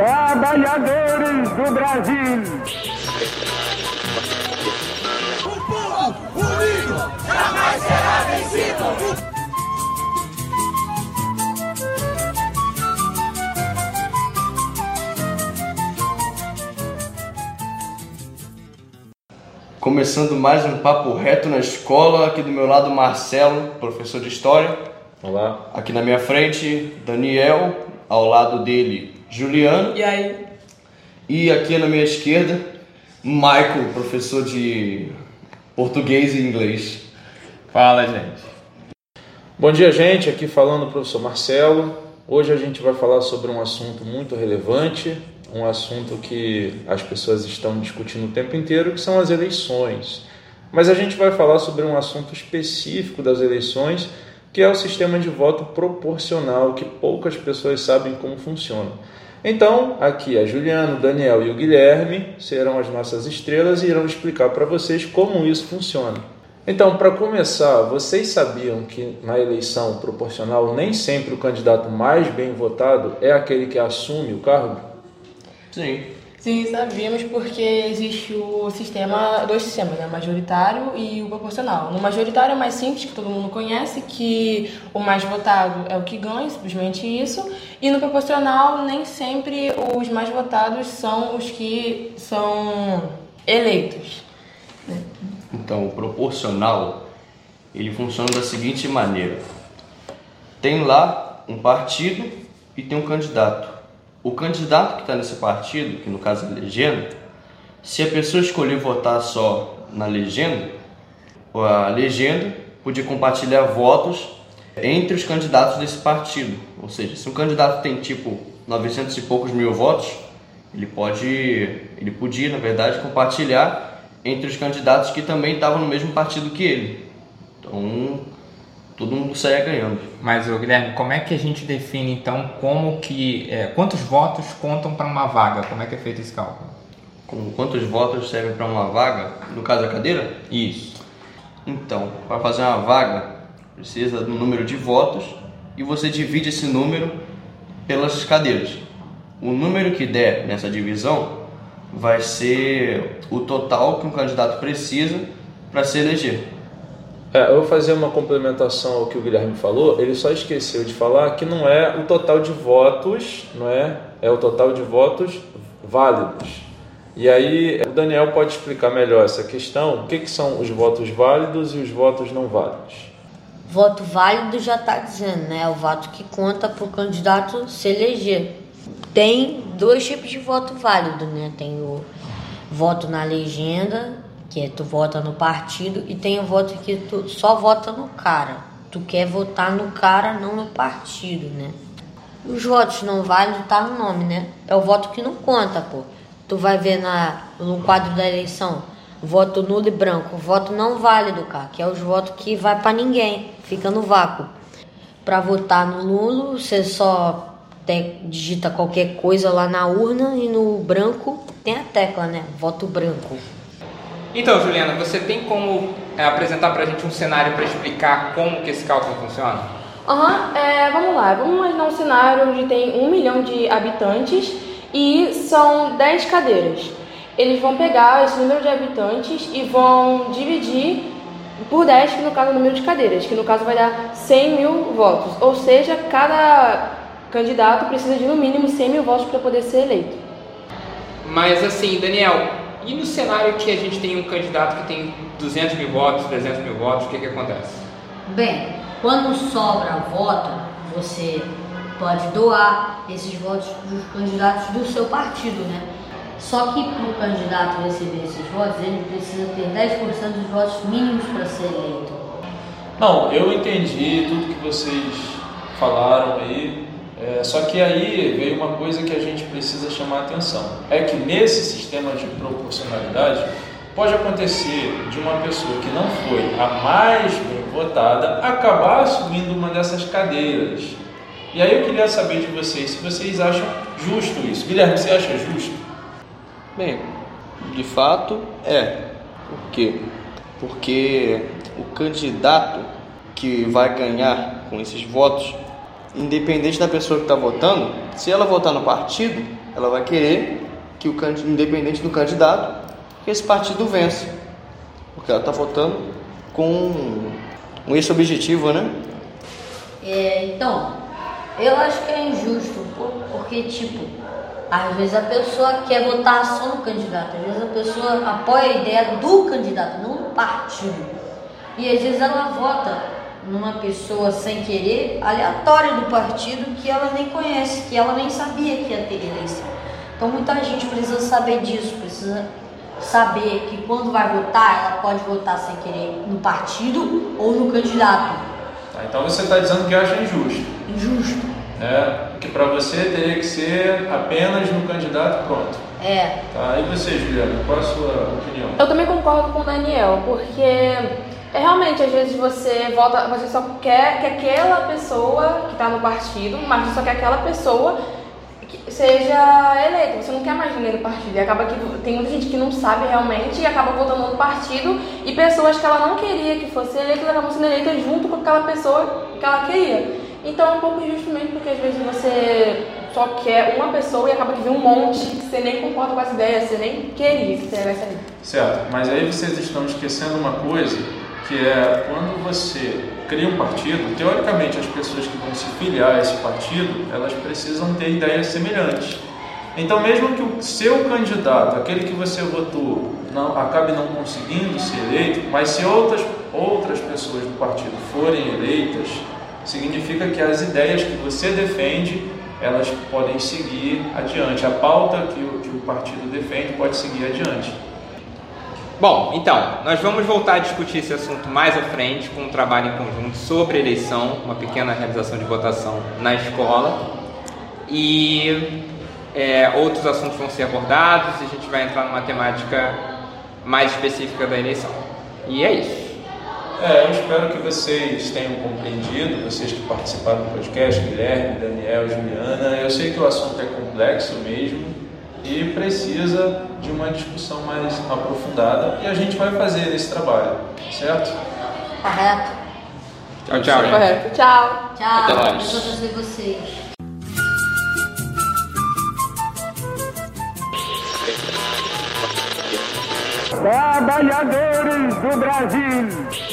Trabalhadores do Brasil. O povo unido jamais será vencido. Começando mais um papo reto na escola, aqui do meu lado Marcelo, professor de história. Olá. Aqui na minha frente, Daniel, ao lado dele, Juliano. E aí? E aqui na minha esquerda, Michael, professor de português e inglês. Fala, gente. Bom dia, gente. Aqui falando o professor Marcelo. Hoje a gente vai falar sobre um assunto muito relevante, um assunto que as pessoas estão discutindo o tempo inteiro, que são as eleições. Mas a gente vai falar sobre um assunto específico das eleições, que é o sistema de voto proporcional, que poucas pessoas sabem como funciona. Então, aqui a Juliana, o Daniel e o Guilherme serão as nossas estrelas e irão explicar para vocês como isso funciona. Então, para começar, vocês sabiam que na eleição proporcional nem sempre o candidato mais bem votado é aquele que assume o cargo? Sim. Sim, sabíamos porque existe o sistema, dois sistemas, né? majoritário e o proporcional. No majoritário é mais simples, que todo mundo conhece, que o mais votado é o que ganha, simplesmente isso. E no proporcional, nem sempre os mais votados são os que são eleitos. Né? Então, o proporcional, ele funciona da seguinte maneira. Tem lá um partido e tem um candidato. O candidato que está nesse partido, que no caso é a legenda, se a pessoa escolher votar só na legenda, a legenda podia compartilhar votos entre os candidatos desse partido. Ou seja, se um candidato tem tipo 900 e poucos mil votos, ele pode, ele podia, na verdade, compartilhar entre os candidatos que também estavam no mesmo partido que ele. Então, todo mundo saia ganhando. Mas, ô, Guilherme, como é que a gente define então como que. É, quantos votos contam para uma vaga? Como é que é feito esse cálculo? Com quantos votos servem para uma vaga? No caso da cadeira? Isso. Então, para fazer uma vaga, precisa do número de votos e você divide esse número pelas cadeiras. O número que der nessa divisão vai ser o total que um candidato precisa para se eleger. É, eu vou fazer uma complementação ao que o Guilherme falou. Ele só esqueceu de falar que não é o total de votos, não é? É o total de votos válidos. E aí o Daniel pode explicar melhor essa questão. O que, que são os votos válidos e os votos não válidos? Voto válido já está dizendo, né? É o voto que conta para o candidato se eleger. Tem dois tipos de voto válido, né? Tem o voto na legenda que é tu vota no partido e tem o voto que tu só vota no cara. Tu quer votar no cara, não no partido, né? Os votos não válidos tá no nome, né? É o voto que não conta, pô. Tu vai ver na, no quadro da eleição, voto nulo e branco, voto não válido, cara, que é os votos que vai para ninguém, fica no vácuo. Para votar no nulo, você só te, digita qualquer coisa lá na urna e no branco tem a tecla, né? Voto branco. Então, Juliana, você tem como é, apresentar para a gente um cenário para explicar como que esse cálculo funciona? Aham, uhum, é, vamos lá. Vamos imaginar um cenário onde tem um milhão de habitantes e são 10 cadeiras. Eles vão pegar esse número de habitantes e vão dividir por 10, que no caso é o número de cadeiras, que no caso vai dar 100 mil votos. Ou seja, cada candidato precisa de no mínimo 100 mil votos para poder ser eleito. Mas assim, Daniel, e no cenário que a gente tem um candidato que tem 200 mil votos, 300 mil votos, o que, que acontece? Bem, quando sobra voto, você pode doar esses votos para os candidatos do seu partido, né? Só que para o candidato receber esses votos, ele precisa ter 10% dos votos mínimos para ser eleito. Não, eu entendi tudo que vocês falaram aí, é, só que aí veio uma coisa que a gente precisa chamar atenção. É que nesse sistema de proporcionalidade pode acontecer de uma pessoa que não foi a mais bem votada acabar assumindo uma dessas cadeiras. E aí eu queria saber de vocês se vocês acham justo isso. Guilherme, você acha justo? Bem, de fato é. Por quê? Porque o candidato que vai ganhar com esses votos independente da pessoa que está votando, se ela votar no partido, ela vai querer que o independente do candidato, que esse partido vença. Porque ela está votando com, com esse objetivo, né? É, então, eu acho que é injusto, porque, tipo, às vezes a pessoa quer votar só no candidato, às vezes a pessoa apoia a ideia do candidato, não do partido. E às vezes ela vota numa pessoa sem querer, aleatória do partido, que ela nem conhece, que ela nem sabia que ia ter eleição. Então muita gente precisa saber disso, precisa saber que quando vai votar, ela pode votar sem querer no partido ou no candidato. Tá, então você está dizendo que acha injusto. Injusto. É, que para você teria que ser apenas no candidato pronto. É. Tá, e você, Juliana, qual a sua opinião? Eu também concordo com o Daniel, porque é realmente, às vezes você vota, você só quer que aquela pessoa que está no partido, mas você só quer que aquela pessoa seja eleita. Você não quer mais ninguém no partido. E acaba que tem muita gente que não sabe realmente e acaba votando no partido e pessoas que ela não queria que fosse eleitas acabam sendo eleitas junto com aquela pessoa que ela queria. Então é um pouco injusto mesmo, porque às vezes você só quer uma pessoa e acaba que vem um monte que você nem concorda com as ideias, você nem queria que você ali. Certo, mas aí vocês estão esquecendo uma coisa que é quando você cria um partido, teoricamente as pessoas que vão se filiar a esse partido, elas precisam ter ideias semelhantes. Então, mesmo que o seu candidato, aquele que você votou, não, acabe não conseguindo ser eleito, mas se outras, outras pessoas do partido forem eleitas, significa que as ideias que você defende, elas podem seguir adiante. A pauta que o, que o partido defende pode seguir adiante. Bom, então, nós vamos voltar a discutir esse assunto mais à frente com um trabalho em conjunto sobre eleição, uma pequena realização de votação na escola. E é, outros assuntos vão ser abordados e a gente vai entrar numa temática mais específica da eleição. E é isso. É, eu espero que vocês tenham compreendido, vocês que participaram do podcast, Guilherme, Daniel, Juliana. Eu sei que o assunto é complexo mesmo, e precisa de uma discussão mais aprofundada e a gente vai fazer esse trabalho, certo? Correto. Tchau, tchau. Correto. Tchau. Tchau. Até mais. Eu vou trazer vocês. Trabalhadores do Brasil.